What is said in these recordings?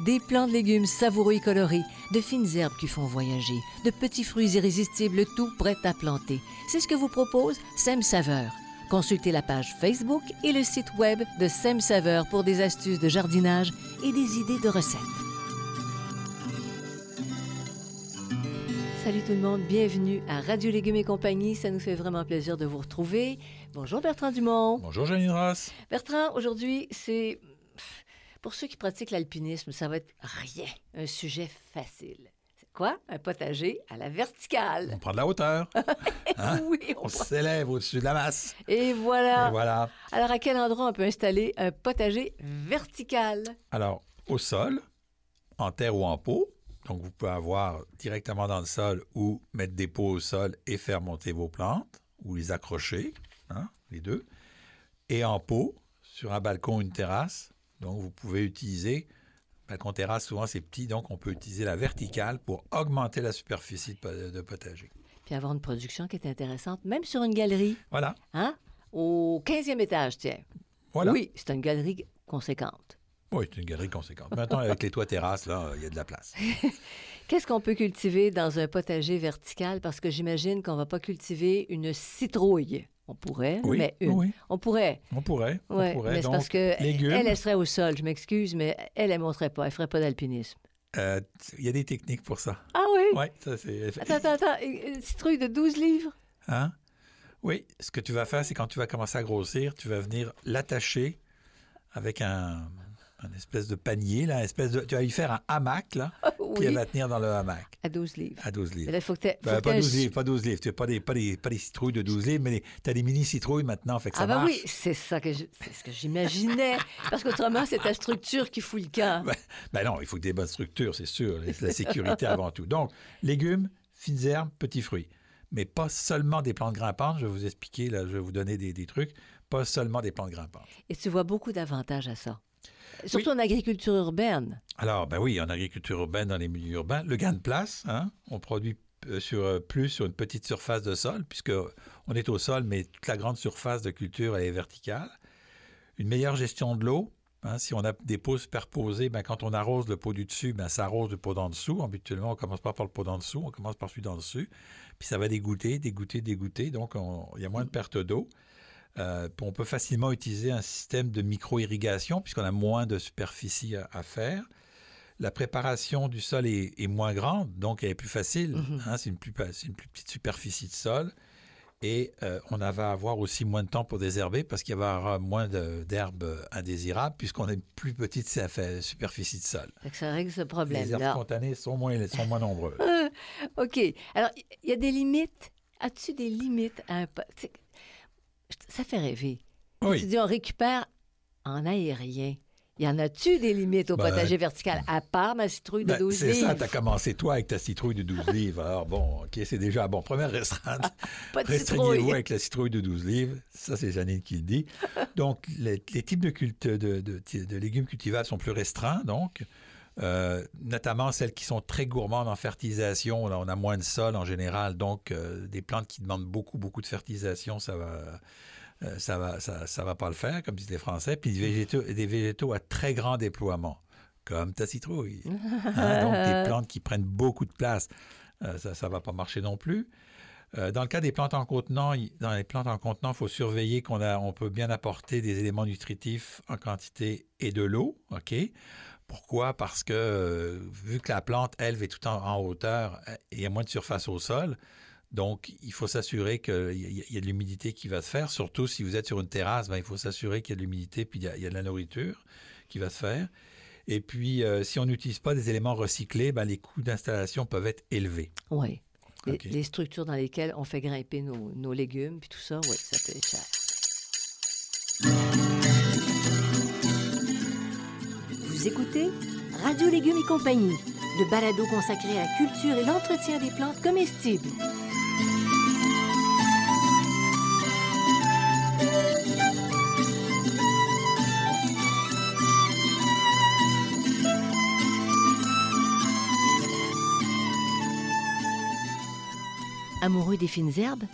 Des plants de légumes savoureux et colorés, de fines herbes qui font voyager, de petits fruits irrésistibles, tout prêt à planter. C'est ce que vous propose Sem Saveur. Consultez la page Facebook et le site web de Sem Saveur pour des astuces de jardinage et des idées de recettes. Salut tout le monde, bienvenue à Radio Légumes et compagnie. Ça nous fait vraiment plaisir de vous retrouver. Bonjour Bertrand Dumont. Bonjour Janine Ross. Bertrand, aujourd'hui, c'est. Pour ceux qui pratiquent l'alpinisme, ça va être rien, un sujet facile. C'est quoi? Un potager à la verticale. On prend de la hauteur. Hein? Oui, on s'élève au-dessus de la masse. Et voilà. Et voilà. Alors, à quel endroit on peut installer un potager vertical? Alors, au sol, en terre ou en pot. Donc, vous pouvez avoir directement dans le sol ou mettre des pots au sol et faire monter vos plantes ou les accrocher, hein, les deux. Et en pot, sur un balcon ou une terrasse. Donc, vous pouvez utiliser, balcon terrasse, souvent c'est petit, donc on peut utiliser la verticale pour augmenter la superficie de potager. Puis avoir une production qui est intéressante, même sur une galerie. Voilà. Hein? Au 15e étage, tiens. Voilà. Oui, c'est une galerie conséquente. Oui, c'est une galerie conséquente. Maintenant, avec les toits terrasses, là, il y a de la place. Qu'est-ce qu'on peut cultiver dans un potager vertical? Parce que j'imagine qu'on ne va pas cultiver une citrouille. On pourrait, Oui, mais une. oui. On pourrait. On pourrait. Ouais, on pourrait. mais c'est parce que légumes. elle, elle serait au sol, je m'excuse, mais elle, elle ne monterait pas, elle ferait pas d'alpinisme. euh, Il y a des techniques pour ça. Ah oui? Oui, ça c'est. Attends, attends, attends, une une citrouille de 12 livres? Hein? Oui, ce que tu vas faire, c'est quand tu vas commencer à grossir, tu vas venir l'attacher avec un, un espèce de panier, là, un espèce de, tu vas y faire un hamac, là, puis elle oui, va tenir dans le hamac à 12 livres. à 12 Mais livres. là, faut que Ben, pas 12 livres, pas 12 livres. Tu pas des, pas, des, pas des citrouilles de 12 livres, mais tu as des mini-citrouilles maintenant, fait que ça Ah ben marche. oui, c'est ça que je- c'est ce que j'imaginais. Parce qu'autrement, c'est ta structure qui fout le camp. Ben, ben non, il faut que des bonnes structures, c'est sûr. La sécurité avant tout. Donc, légumes, fines herbes, petits fruits. Mais pas seulement des plantes grimpantes. Je vais vous expliquer, là, je vais vous donner des, des trucs. Pas seulement des plantes grimpantes. Et tu vois beaucoup d'avantages à ça. Surtout en agriculture urbaine. Alors, ben oui, en agriculture urbaine, dans les milieux urbains, le gain de place, hein, on produit euh, sur, euh, plus sur une petite surface de sol, puisque on est au sol, mais toute la grande surface de culture, elle est verticale. Une meilleure gestion de l'eau. hein, si on a des pots superposés, ben, quand on arrose le pot du dessus, ben, ça arrose le pot d'en dessous. Habituellement, on commence pas par le pot d'en dessous, on commence par celui d'en dessus. Puis ça va dégoûter, dégoûter, dégoûter. Donc, on- il y a moins de perte d'eau. Euh, on peut facilement utiliser un système de micro-irrigation puisqu'on a moins de superficie à- à faire. La préparation du sol est, est moins grande, donc elle est plus facile. Mhm. hein, c'est une, plus une petite superficie de sol. Et euh, on va avoir aussi moins de temps pour désherber parce qu'il y avoir moins d'herbes indésirables puisqu'on a une plus petite superficie de sol. Ça règle ce Les herbes spontanées sont moins, sont moins nombreuses. OK. Alors, il y a des limites. As-tu des limites à un... tu Ça fait rêver. Tu Oui. dis, on récupère en aérien. Y en a-tu des limites au Ben, potager vertical, à part ma citrouille de Ben, 12 c'est livres? ça, tu as commencé toi avec ta citrouille de 12 livres. Alors bon, OK, c'est déjà bon. Première restreinte. Pas de Restreignez-vous avec la citrouille de 12 livres. Ça, c'est Janine qui le dit. Donc, les, les types de, culte, de, de- de légumes cultivables sont plus restreints, donc. Euh, notamment celles qui sont très gourmandes en fertilisation. Là, on a moins de sol en général, donc euh, des plantes qui demandent beaucoup, beaucoup de fertilisation, ça va, euh, ça va, ça, ça va pas le faire, comme disent les Français. Puis des végétaux, des végétaux à très grand déploiement, comme ta citrouille. Hein, donc des plantes qui prennent beaucoup de place, ça, ça va pas marcher non plus. Euh, dans le cas des plantes en contenant, il- dans les plantes en contenant, il faut surveiller qu'on a, on peut bien apporter des éléments nutritifs en quantité et de l'eau. OK? Pourquoi? Parce que euh, vu que la plante, elle, est tout en, en hauteur euh, et il y a moins de surface au sol, Donc, il faut s'assurer qu'il y, y, a de l'humidité qui va se faire. Surtout si vous êtes sur une terrasse, ben, il faut s'assurer qu'il y a de l'humidité puis il y, a, il y, a, de la nourriture qui va se faire. Et puis, euh, si on n'utilise pas des éléments recyclés, ben, les coûts d'installation peuvent être élevés. Oui. Les, structures dans lesquelles on fait grimper nos, nos légumes, puis tout ça, oui, ça peut être cher. Écoutez Radio Légumes et compagnie, le balado consacré à la culture et l'entretien des plantes comestibles. Amoureux des fines herbes,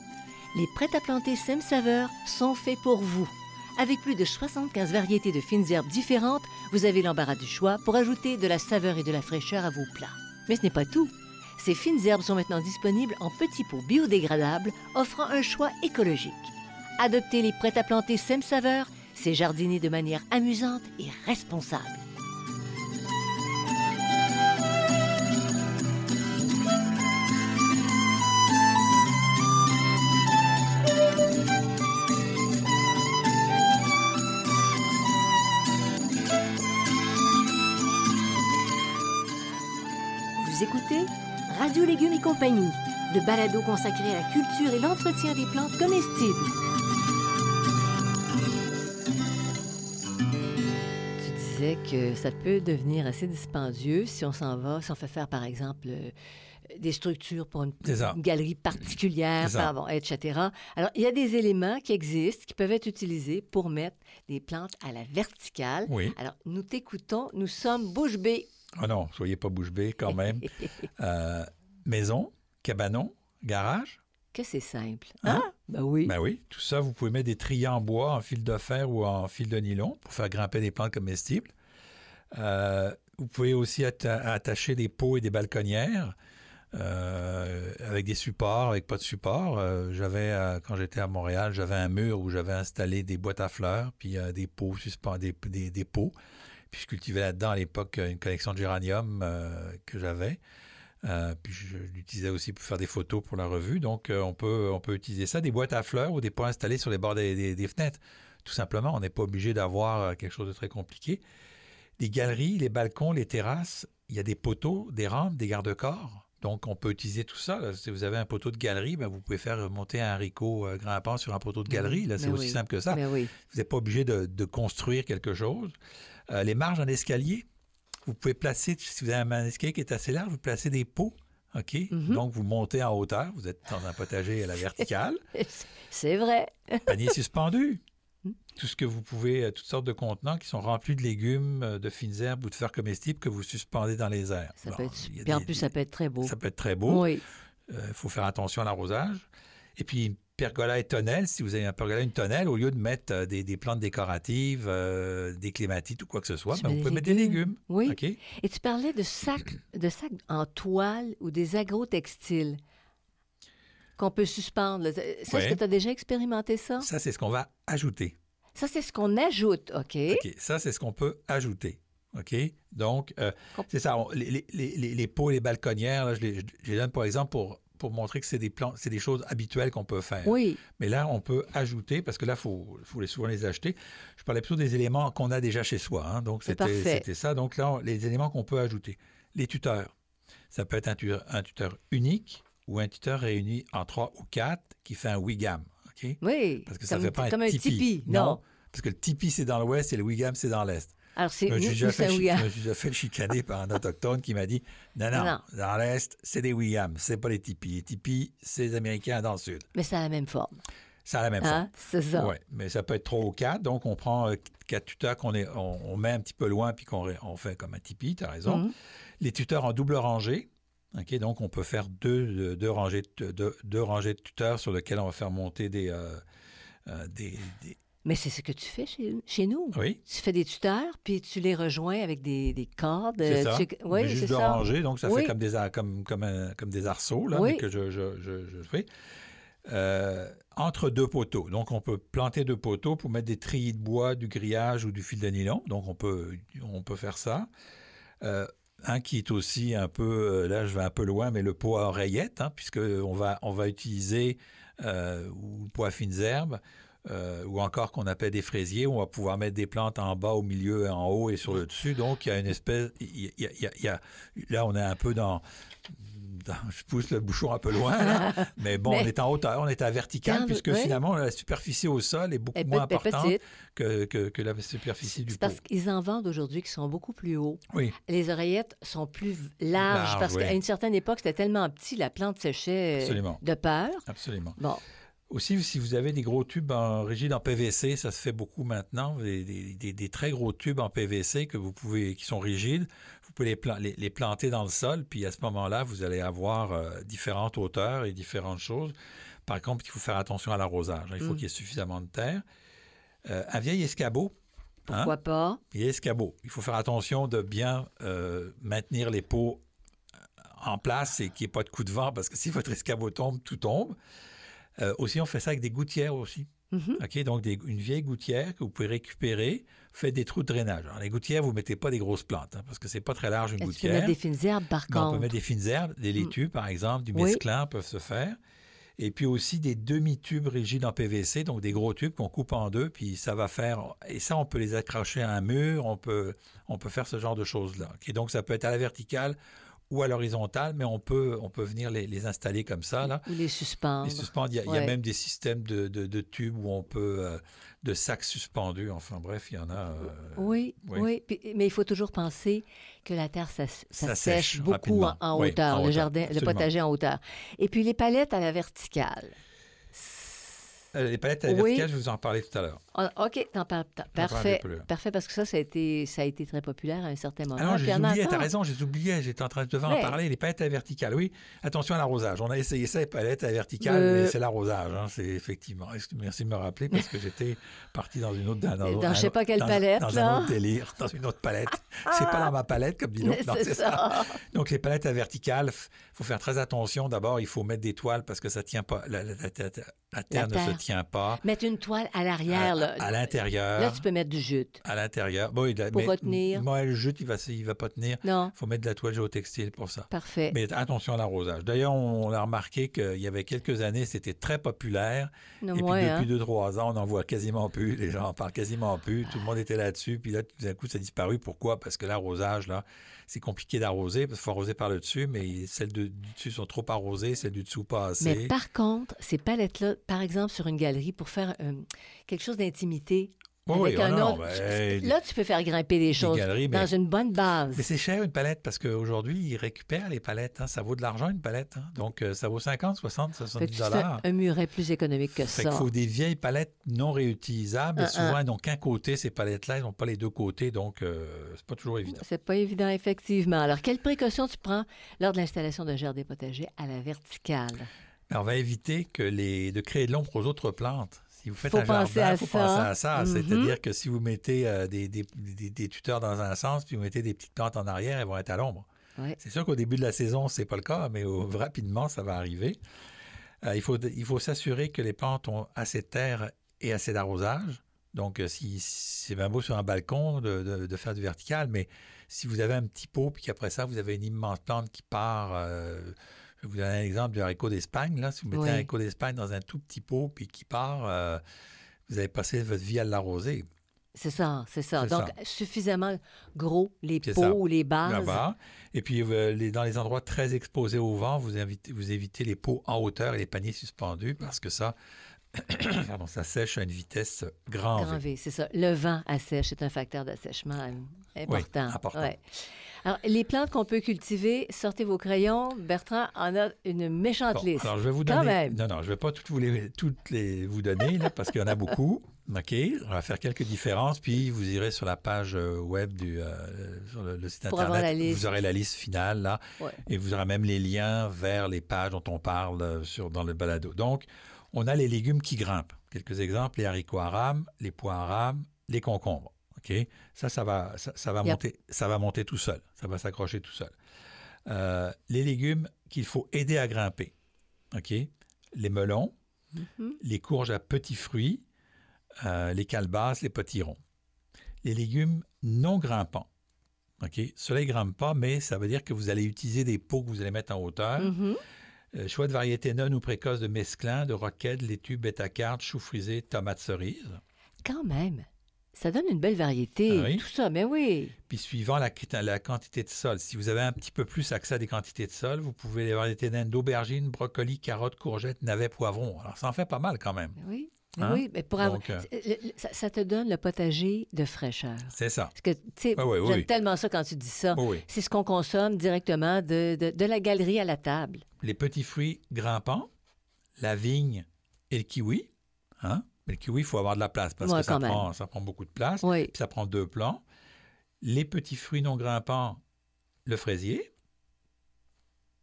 les prêts à planter Sem Saveur sont faits pour vous. Avec plus de 75 variétés de fines herbes différentes, vous avez l'embarras du choix pour ajouter de la saveur et de la fraîcheur à vos plats. Mais ce n'est pas tout. Ces fines herbes sont maintenant disponibles en petits pots biodégradables, offrant un choix écologique. Adoptez les prêts à planter Sem Saveur, c'est jardiner de manière amusante et responsable. Radio Légumes et compagnie, le balado consacré à la culture et l'entretien des plantes comestibles. Tu disais que ça peut devenir assez dispendieux si on s'en va, si on fait faire, par exemple, euh, des structures pour une, une galerie particulière, etc. Alors, il y a des éléments qui existent, qui peuvent être utilisés pour mettre des plantes à la verticale. Oui. Alors, nous t'écoutons, nous sommes bouche bée ah non, soyez pas bouche bée quand même. euh, maison, cabanon, garage? Que c'est simple. Hein? Ah, ben oui. Ben oui. Tout ça, vous pouvez mettre des trilles en bois, en fil de fer ou en fil de nylon pour faire grimper des plantes comestibles. Euh, vous pouvez aussi attacher des pots et des balconnières euh, avec des supports, avec pas de support. Euh, j'avais, quand j'étais à Montréal, j'avais un mur où j'avais installé des boîtes à fleurs, puis des pots suspendus, des, des, des pots. Puis je cultivais là-dedans à l'époque une collection de géranium euh, que j'avais. Euh, puis je l'utilisais aussi pour faire des photos pour la revue. Donc euh, on, peut, on peut utiliser ça, des boîtes à fleurs ou des pots installés sur les bords des, des, des fenêtres. Tout simplement, on n'est pas obligé d'avoir quelque chose de très compliqué. Les galeries, les balcons, les terrasses, il y a des poteaux, des rampes, des garde-corps. Donc, on peut utiliser tout ça. Là. Si vous avez un poteau de galerie, ben, vous pouvez faire monter un haricot euh, grimpant sur un poteau de galerie. Là, c'est aussi oui. simple que ça. Oui. Vous n'êtes pas obligé de, de, construire quelque chose. Euh, les marges en escalier, vous pouvez placer, si vous avez un escalier qui est assez large, vous placez des pots. OK? Mm -hmm. Donc, vous montez en hauteur. Vous êtes dans un potager à la verticale. C'est vrai. Panier suspendu. Tout ce que vous pouvez, toutes sortes de contenants qui sont remplis de légumes, de fines herbes ou de fers comestibles que vous suspendez dans les airs. Ça bon, peut être, des, en plus, ça peut être très beau. Ça peut être très beau. Oui. Il euh, faut faire attention à l'arrosage. Et puis, pergola et tonnelle, si vous avez un pergola et une tonnelle, au lieu de mettre euh, des, des, plantes décoratives, euh, des clématites ou quoi que ce soit, ben, vous pouvez légumes. mettre des légumes. Oui. Okay? Et tu parlais de sacs, de sacs en toile ou des agrotextiles qu'on peut suspendre. Ça, oui. Est-ce que tu as déjà expérimenté ça? Ça, c'est ce qu'on va ajouter. Ça, c'est ce qu'on ajoute, OK? OK. Ça, c'est ce qu'on peut ajouter. OK? Donc, euh, c'est ça. On, les, les, les, les, pots et les balconnières, là, je, les, je les donne, par exemple, pour, pour montrer que c'est des, plans, c'est des choses habituelles qu'on peut faire. Oui. Mais là, on peut ajouter, parce que là, il faut, faut souvent les acheter. Je parlais plutôt des éléments qu'on a déjà chez soi. Hein, donc, c'était, c'était ça. Donc, là, on, les éléments qu'on peut ajouter. Les tuteurs. Ça peut être un tuteur, un tuteur unique ou un tuteur réuni en trois ou quatre qui fait un wigam. Oui. Parce que ça comme, fait pas comme un tipi. Non. non. Parce que le tipi, c'est dans l'ouest et le wigam, c'est dans l'est. Alors, c'est je me suis déjà, fait, chicaner par un autochtone qui m'a dit non, non, non. dans l'Est, c'est des Wiggums, c'est pas les tipis. Les tipis, c'est les Américains dans le Sud. Mais ça a la même forme. Ça a la même hein? forme. C'est ça. Oui, mais ça peut être trois ou quatre. Donc, on prend euh, quatre tuteurs qu'on est, on, on, met un petit peu loin puis qu'on on fait comme un tipi, tu as raison. Mhm. Mm -hmm. Les tuteurs en double rangée. OK, donc, on peut faire deux, deux, rangées, deux, deux rangées de tuteurs sur lesquels on va faire monter des, euh, euh, des, des mais c'est ce que tu fais chez, chez, nous. Oui. Tu fais des tuteurs, puis tu les rejoins avec des, des cordes. C'est ça. Tu... Oui, juste de ça. ranger, donc ça oui. fait comme des, comme, comme, un, comme des arceaux, là, oui. mais que je, je, je, je fais. Euh, entre deux poteaux. Donc, on peut planter deux poteaux pour mettre des treillis de bois, du grillage ou du fil de nylon. Donc, on peut, on peut faire ça. Euh, hein, qui est aussi un peu, là je vais un peu loin, mais le pot à oreillette, hein, puisqu'on va, on va utiliser ou le pot à fines herbes, ou encore qu'on appelle des fraisiers, où on va pouvoir mettre des plantes en bas, au milieu, en haut et sur le dessus. Donc, il y a une espèce... Il y a, là, on est un peu dans, je pousse le bouchon un peu loin, mais bon, on est en hauteur, on est à vertical, puisque finalement, la superficie au sol est beaucoup moins importante que, que, la superficie du pot. parce qu'ils en vendent aujourd'hui qui sont beaucoup plus hauts. Oui. Les oreillettes sont plus larges, parce qu'à une certaine époque, c'était tellement petit, la plante séchait de peur. Absolument. Bon. Aussi, si vous avez des gros tubes en rigides en PVC, ça se fait beaucoup maintenant, des, des, des, très gros tubes en PVC que vous pouvez, qui sont rigides, vous pouvez les, les, planter dans le sol, puis à ce moment-là, vous allez avoir euh, différentes hauteurs et différentes choses. Par contre, il faut faire attention à l'arrosage. Il faut mm. qu'il y ait suffisamment de terre. Euh, un vieil escabeau. Hein? Pourquoi pas? Vieil escabeau. Il faut faire attention de bien euh, maintenir les pots en place et qu'il n'y ait pas de coup de vent, parce que si votre escabeau tombe, tout tombe. Euh, aussi, on fait ça avec des gouttières aussi. OK, donc une vieille gouttière que vous pouvez récupérer, faites des trous de drainage. Alors, les gouttières, vous ne mettez pas des grosses plantes, hein, parce que c'est pas très large une gouttière. On peut mettre des fines herbes, par contre. on peut mettre des fines herbes, des mm. laitues, par exemple, du mesclin peuvent se faire. Et puis aussi des demi-tubes rigides en PVC, donc des gros tubes qu'on coupe en deux, puis ça va faire... Et ça, on peut les accrocher à un mur, on peut, on peut faire ce genre de choses-là. donc ça peut être à la verticale ou à l'horizontale, mais on peut, on peut venir les, installer comme ça. Là. Ou les suspendre. Les suspendre. Il y a, même des systèmes de, de, tubes où on peut, euh, de sacs suspendus. Enfin bref, il y en a. Euh, oui, oui. mais il faut toujours penser que la terre, ça, sèche, beaucoup en, hauteur, le jardin, le potager en hauteur. Et puis les palettes à la verticale. Euh, les palettes à la verticale, je vous en parlais tout à l'heure. Ah, OK, parfait. Parfait, parce que ça, ça a, été, ça a été très populaire à un certain moment. Ah non, j'ai oublié, t'as raison, j'ai oublié, j'étais en train de te en parler, les palettes à la verticale. Oui, attention à l'arrosage. On a essayé ça, les palettes à la verticale, euh, mais c'est l'arrosage, hein, c'est effectivement. Merci de me rappeler parce que j'étais parti dans une autre... Dans, dans, dans je sais pas quelle palette, dans, là. un autre délire, dans une autre palette. c'est pas dans ma palette, comme dit l'autre. c'est ça. Donc, les palettes à verticale, faut faire très attention. D'abord, il faut mettre des toiles parce que ça tient pas... La, terre, ne se tient pas. Mettre une toile à l'arrière, à l'intérieur. Là, tu peux mettre du jute. À l'intérieur. Bon, pour retenir. Moi, le jute, il va, il va pas tenir. Non. Il faut mettre de la toile géotextile pour ça. Parfait. Mais attention à l'arrosage. D'ailleurs, on, a remarqué qu'il y avait quelques années, c'était très populaire. et puis, depuis hein. deux, trois ans, on n'en voit quasiment plus. Les gens en parlent quasiment plus. Tout le monde était là-dessus. Puis là, tout d'un coup, ça a disparu. Pourquoi? Parce que l'arrosage, là, c'est compliqué d'arroser parce qu'il faut arroser par le dessus, mais celles du dessus sont trop arrosées, celles du dessous pas assez. Mais par contre, ces palettes-là, par exemple, sur une galerie, pour faire euh, quelque chose d'intimité, oui, un oh ben, Là, tu peux faire grimper des choses dans une bonne base. Mais c'est cher une palette parce qu'aujourd'hui, ils récupèrent les palettes. Hein. Ça vaut de l'argent une palette. Hein. Donc, euh, ça vaut 50, 60, 70 dollars. Un muret plus économique que ça? Il faut des vieilles palettes non réutilisables. et souvent, elles n'ont qu'un côté, ces palettes-là. Elles n'ont pas les deux côtés. Donc, euh, c'est pas toujours évident. C'est pas évident, effectivement. Alors, quelles précautions tu prends lors de l'installation d'un jardin potager à la verticale? on va éviter que les, de créer de l'ombre aux autres plantes. Si vous faites un jardin, il faut penser à ça. Mm-hmm. C'est-à-dire que si vous mettez euh, des, des, tuteurs dans un sens, puis vous mettez des petites plantes en arrière, elles vont être à l'ombre. C'est sûr qu'au début de la saison, ce n'est pas le cas, mais rapidement, ça va arriver. Euh, il faut, il faut s'assurer que les plantes ont assez de terre et assez d'arrosage. Donc, euh, si c'est bien beau sur un balcon de, de, faire du vertical, mais si vous avez un petit pot, puis qu'après ça, vous avez une immense plante qui part je vous donne un exemple du haricot d'Espagne. Là. Si vous mettez un haricot d'Espagne dans un tout petit pot puis qui part, euh, vous avez passé votre vie à l'arroser. C'est ça, c'est ça. Donc, suffisamment gros, les pots ou les bases. Et puis, euh, dans les endroits très exposés au vent, vous, vous évitez les pots en hauteur et les paniers suspendus parce que ça, ça sèche à une vitesse grand, grand V. c'est ça. Le vent assèche, c'est un facteur d'assèchement important. Oui, important. Alors, les plantes qu'on peut cultiver, sortez vos crayons. Bertrand en a une méchante liste. Alors, je vais vous donner. Non, non, je ne vais pas toutes, vous les, toutes les vous donner, là, parce qu'il y en a beaucoup. OK, on va faire quelques différences, puis vous irez sur la page euh, web du euh, sur le, site internet, vous aurez la liste finale là, et vous aurez même les liens vers les pages dont on parle euh, sur dans le balado. Donc, on a les légumes qui grimpent. Quelques exemples les haricots à les pois à les concombres. Ça, ça va, ça, va monter, ça va monter tout seul. Ça va s'accrocher tout seul. Euh, les légumes qu'il faut aider à grimper. OK? Les melons, mm-hmm. les courges à petits fruits, euh, les calebasses, les potirons. Les légumes non grimpants. OK? Cela ne grimpe pas, mais ça veut dire que vous allez utiliser des pots que vous allez mettre en hauteur. Mhm. Euh, choix de variétés non ou précoces de mesclun, de roquette, laitue, bêta-carte, chou frisé, tomate cerise. Quand même. Ça donne une belle variété, Ah oui? tout ça, mais oui. Puis suivant la, la quantité de sol, si vous avez un petit peu plus accès à des quantités de sol, vous pouvez les variétés naines d'aubergines, brocolis, carottes, courgettes, navets, poivrons. Alors ça en fait pas mal quand même. Oui. Mais Hein? oui, mais pour avoir- Donc, euh, ça, ça te donne le potager de fraîcheur. C'est ça. Parce que, tu sais, oui, oui, j'aime oui. tellement ça quand tu dis ça. C'est ce qu'on consomme directement de, de- de la galerie à la table. Les petits fruits grimpants, la vigne et le kiwi. Hein? Mais le kiwi, il faut avoir de la place parce Ouais, que ça prend, ça prend beaucoup de place. Oui. Puis ça prend deux plants. Les petits fruits non grimpants, le fraisier.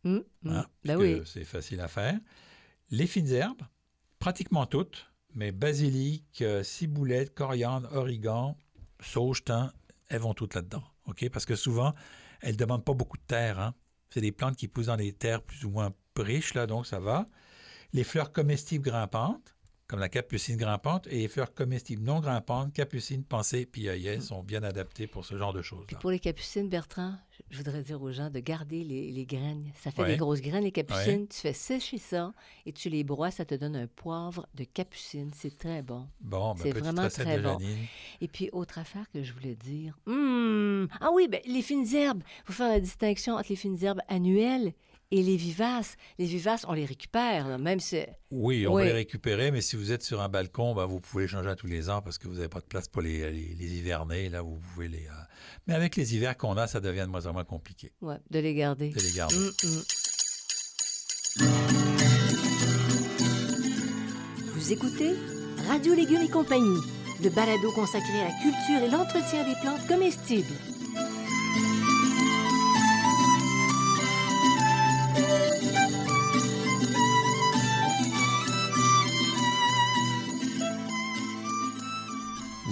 Hum, hum. hein, ben oui. C'est facile à faire. Les fines herbes, pratiquement toutes, mais basilic, euh, ciboulette, coriandre, origan, sauge, thym, elles vont toutes là-dedans. OK? Parce que souvent, elles ne demandent pas beaucoup de terre. hein. C'est des plantes qui poussent dans des terres plus ou moins riches, là, donc ça va. Les fleurs comestibles grimpantes, comme la capucine grimpante, et les fleurs comestibles non grimpantes, capucine, pensée, puis œillet, sont bien adaptées pour ce genre de choses-là. Pour les capucines, Bertrand, je voudrais dire aux gens de garder les, les graines. Ça fait Ouais. des grosses graines, les capucines. Tu fais sécher ça et tu les broies, ça te donne un poivre de capucine. C'est très bon. Bon, ben, C'est vraiment très de bon. Janine. Et puis, autre affaire que je voulais dire. Hum, Ah oui, ben, les fines herbes. Il faut faire la distinction entre les fines herbes annuelles et les vivaces. Les vivaces, on les récupère, même si... Oui, on Oui. va les récupérer, mais si vous êtes sur un balcon, ben, vous pouvez les changer à tous les ans parce que vous n'avez pas de place pour les, les, les hiverner. Là, vous pouvez les. euh, Mais avec les hivers qu'on a, ça devient de moins en moins compliqué Ouais, de les garder. de les garder. Hum, hum. Vous écoutez Radio Légumes et compagnie, le balado consacré à la culture et l'entretien des plantes comestibles.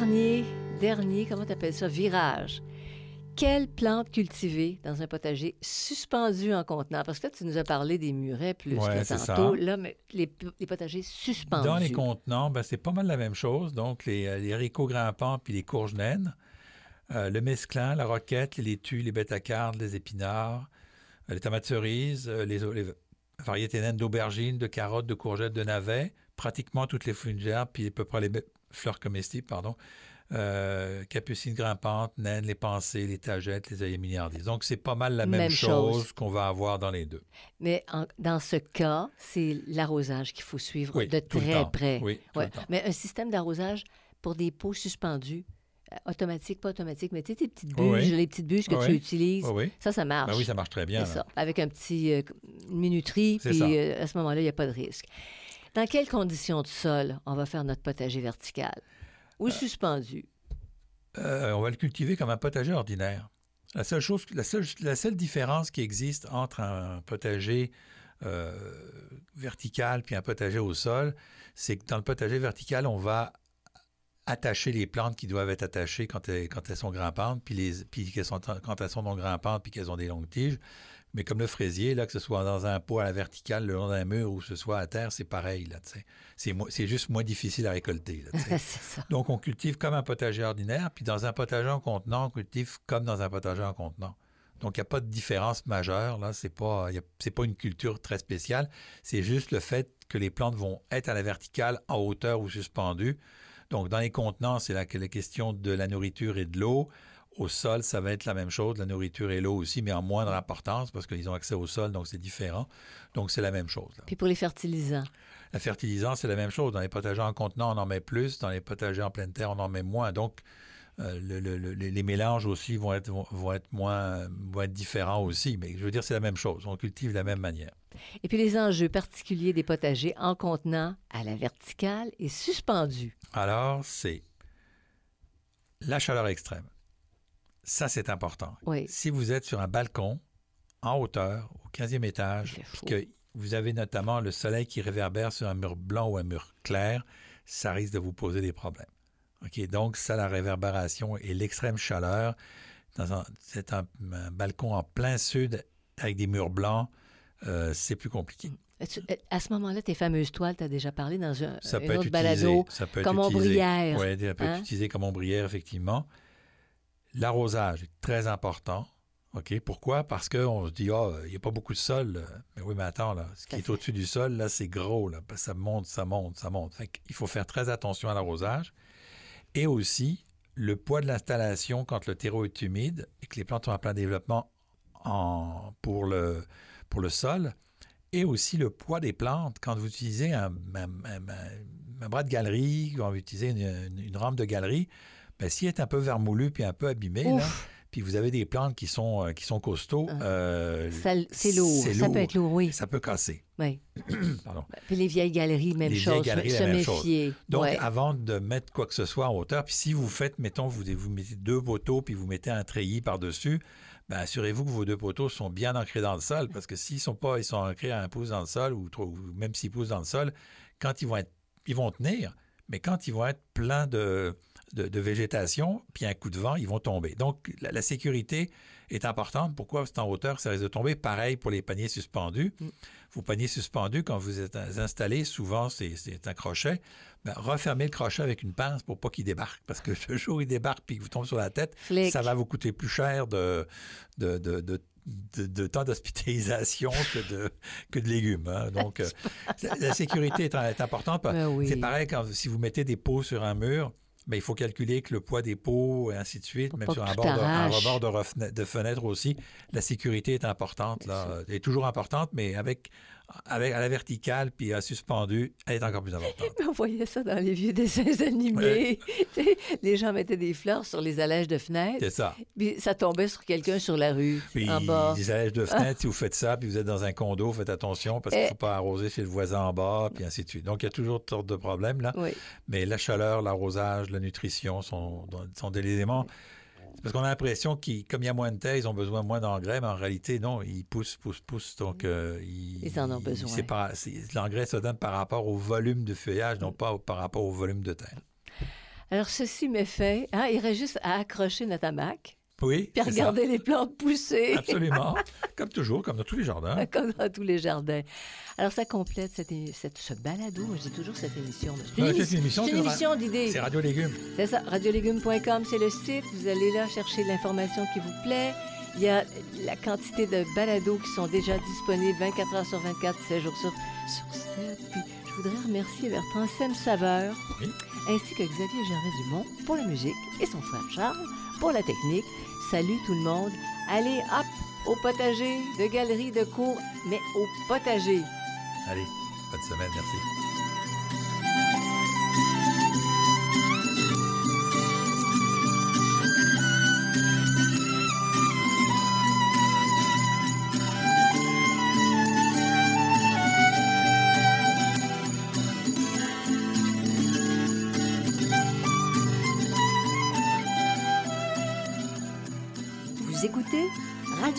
Dernier, dernier, comment t'appelles ça, virage. Quelle plante cultiver dans un potager suspendu en contenant? Parce que là, tu nous as parlé des murets plus Ouais, que tantôt. ça. Là, mais les, les potagers suspendus. Dans les contenants, ben, c'est pas mal la même chose. Donc, les, euh, les haricots grimpants puis les courges naines, euh, le mesclun, la roquette, les laitues, les bêta-cardes, les épinards, euh, les tomates cerises, euh, les, les variétés naines d'aubergines, de carottes, de courgettes, de navets, pratiquement toutes les gerbe, puis à peu près les fleurs comestibles, pardon, euh, capucines grimpantes, naines, les pensées, les tagettes, les œillets milliardises. Donc, c'est pas mal la même, Même chose. chose qu'on va avoir dans les deux. Mais en- dans ce cas, c'est l'arrosage qu'il faut suivre Oui, de très près. Oui, Ouais. Mais un système d'arrosage pour des pots suspendus, euh, automatique, pas automatique, mais tu sais, tes petites bûches, oui. les petites bûches que Oui, tu utilises, Oui, ça, ça marche. Ben oui, ça marche très bien. C'est ça. Avec un petit euh, minuterie, puis euh, à ce moment-là, il n'y a pas de risque. Dans quelles conditions de sol on va faire notre potager vertical? Ou suspendu? Euh, on va le cultiver comme un potager ordinaire. La seule chose, la seule, la seule différence qui existe entre un potager euh, vertical puis un potager au sol, c'est que dans le potager vertical, on va attacher les plantes qui doivent être attachées quand elles, quand elles sont grimpantes, puis, les, puis qu'elles sont, quand elles sont non grimpantes, puis qu'elles ont des longues tiges. Mais comme le fraisier, là, que ce soit dans un pot à la verticale, le long d'un mur, ou que ce soit à terre, c'est pareil. Là, c'est, c'est juste moins difficile à récolter. Là, ça. Donc, on cultive comme un potager ordinaire, puis dans un potager en contenant, on cultive comme dans un potager en contenant. Donc, il n'y a pas de différence majeure. Là, c'est pas, c'est pas une culture très spéciale. C'est juste le fait que les plantes vont être à la verticale, en hauteur ou suspendues. Donc, dans les contenants, c'est la, la question de la nourriture et de l'eau. Au sol, ça va être la même chose. La nourriture et l'eau aussi, mais en moindre importance parce qu'ils ont accès au sol, donc c'est différent. Donc, c'est la même chose. là. Puis pour les fertilisants? La fertilisant, c'est la même chose. Dans les potagers en contenant, on en met plus. Dans les potagers en pleine terre, on en met moins. Donc, euh, le- le- le- les mélanges aussi vont être, vont, vont être moins, vont être différents aussi. Mais je veux dire, c'est la même chose. On cultive de la même manière. Et puis les enjeux particuliers des potagers en contenant à la verticale et suspendus. Alors, c'est la chaleur extrême. Ça, c'est important. Oui. Si vous êtes sur un balcon en hauteur, au 15e Il étage, puis que vous avez notamment le soleil qui réverbère sur un mur blanc ou un mur clair, ça risque de vous poser des problèmes. OK? Donc, ça, la réverbération et l'extrême chaleur, c'est un, un balcon en plein sud avec des murs blancs, euh, c'est plus compliqué. Euh, À ce moment-là, tes fameuses toiles, tu as déjà parlé dans un, Ça un peut autre être utilisé. balado. ça peut être comme utilisé. ombrière, Oui, ça peut hein? être utilisé comme ombrière, effectivement. L'arrosage est très important. OK? Pourquoi? Parce qu'on se dit, ah, il n'y a pas beaucoup de sol. là. Mais oui, mais attends, là, ce qui est au-dessus du sol, là, c'est gros. Là, parce que ça monte, ça monte, ça monte. Fait il faut faire très attention à l'arrosage. Et aussi, le poids de l'installation quand le terreau est humide et que les plantes sont en plein développement en- pour, le, pour le sol. Et aussi le poids des plantes quand vous utilisez un, un- un- un- un bras de galerie, quand vous utilisez une, une- une rampe de galerie, ben, s'il est un peu vermoulu puis un peu abîmé, là, puis vous avez des plantes qui sont, euh, qui sont costauds, Ah. euh, c'est lourd. Ça peut être lourd, oui. ça peut casser. oui. Pardon. Puis les vieilles galeries, même Les vieilles chose. galeries, se la même chose. méfier. Donc, Ouais. avant de mettre quoi que ce soit en hauteur, puis si vous faites, mettons, vous, vous mettez deux poteaux, puis vous mettez un treillis par-dessus, ben, assurez-vous que vos deux poteaux sont bien ancrés dans le sol, parce que s'ils sont pas, ils sont ancrés à un pouce dans le sol, ou, trop- ou même six pouces dans le sol, quand ils vont être, ils vont tenir, mais quand ils vont être pleins de, de, de végétation, puis un coup de vent, ils vont tomber. Donc, la, la sécurité est importante. Pourquoi? C'est en hauteur, ça risque de tomber? Pareil pour les paniers suspendus. Mm. Vos paniers suspendus, quand vous êtes installés, souvent, c'est un crochet. Ben, refermez le crochet avec une pince pour pas qu'il débarque. Parce que le jour où il débarque puis qu'il vous tombe sur la tête, Flic. ça va vous coûter plus cher de, de, de, de- de- de temps d'hospitalisation que de, que de légumes. hein. Donc, euh, la sécurité est, est importante. Ben oui. C'est pareil quand si vous mettez des pots sur un mur, ben, il faut calculer que le poids des pots et ainsi de suite, même sur un tout bord, de, un arrache. rebord de, fenêtre aussi. La sécurité est importante, là, est toujours importante, mais avec, avec à la verticale puis à suspendu, elle est encore plus importante. On voyait ça dans les vieux dessins animés. Les gens mettaient des fleurs sur les allèges de fenêtres, C'est ça. puis ça tombait sur quelqu'un sur la rue, Puis en bas. les allèges de fenêtre, si vous faites ça, puis vous êtes dans un condo, faites attention parce qu'il ne Eh. faut pas arroser chez le voisin en bas, puis ainsi de suite. Donc, il y a toujours toutes sortes de problèmes là. Oui. Mais la chaleur, l'arrosage, la nutrition sont, sont des éléments. Parce qu'on a l'impression qu'ils, comme il y a moins de terre, ils ont besoin moins d'engrais, mais en réalité, non, ils poussent, poussent, poussent. Donc, euh, ils, Ils en ont besoin. L'engrais se donne par rapport au volume de feuillage, non pas par rapport au volume de terre. Alors, ceci m'est fait. Hein, il reste juste à accrocher notre hamac, Oui, puis ça. regarder les plantes pousser, Absolument. comme toujours, comme dans tous les jardins. comme dans tous les jardins. Alors, ça complète cette, cette- ce balado. Je dis toujours cette émission. C'est une, émission, émission d'idées. C'est Radio Légumes. C'est ça, radiolégumes.com, c'est le site. Vous allez là chercher l'information qui vous plaît. Il y a la quantité de balados qui sont déjà disponibles 24 heures sur 24, 7 jours sur, sur 7. Puis, je voudrais remercier Bertrand Sem Saveur, Oui. ainsi que Xavier Gervais-Dumont pour la musique et son frère Charles pour la technique. Salut tout le monde. Allez, hop, au potager, de galerie, de cours, mais au potager. Allez, bonne semaine, merci.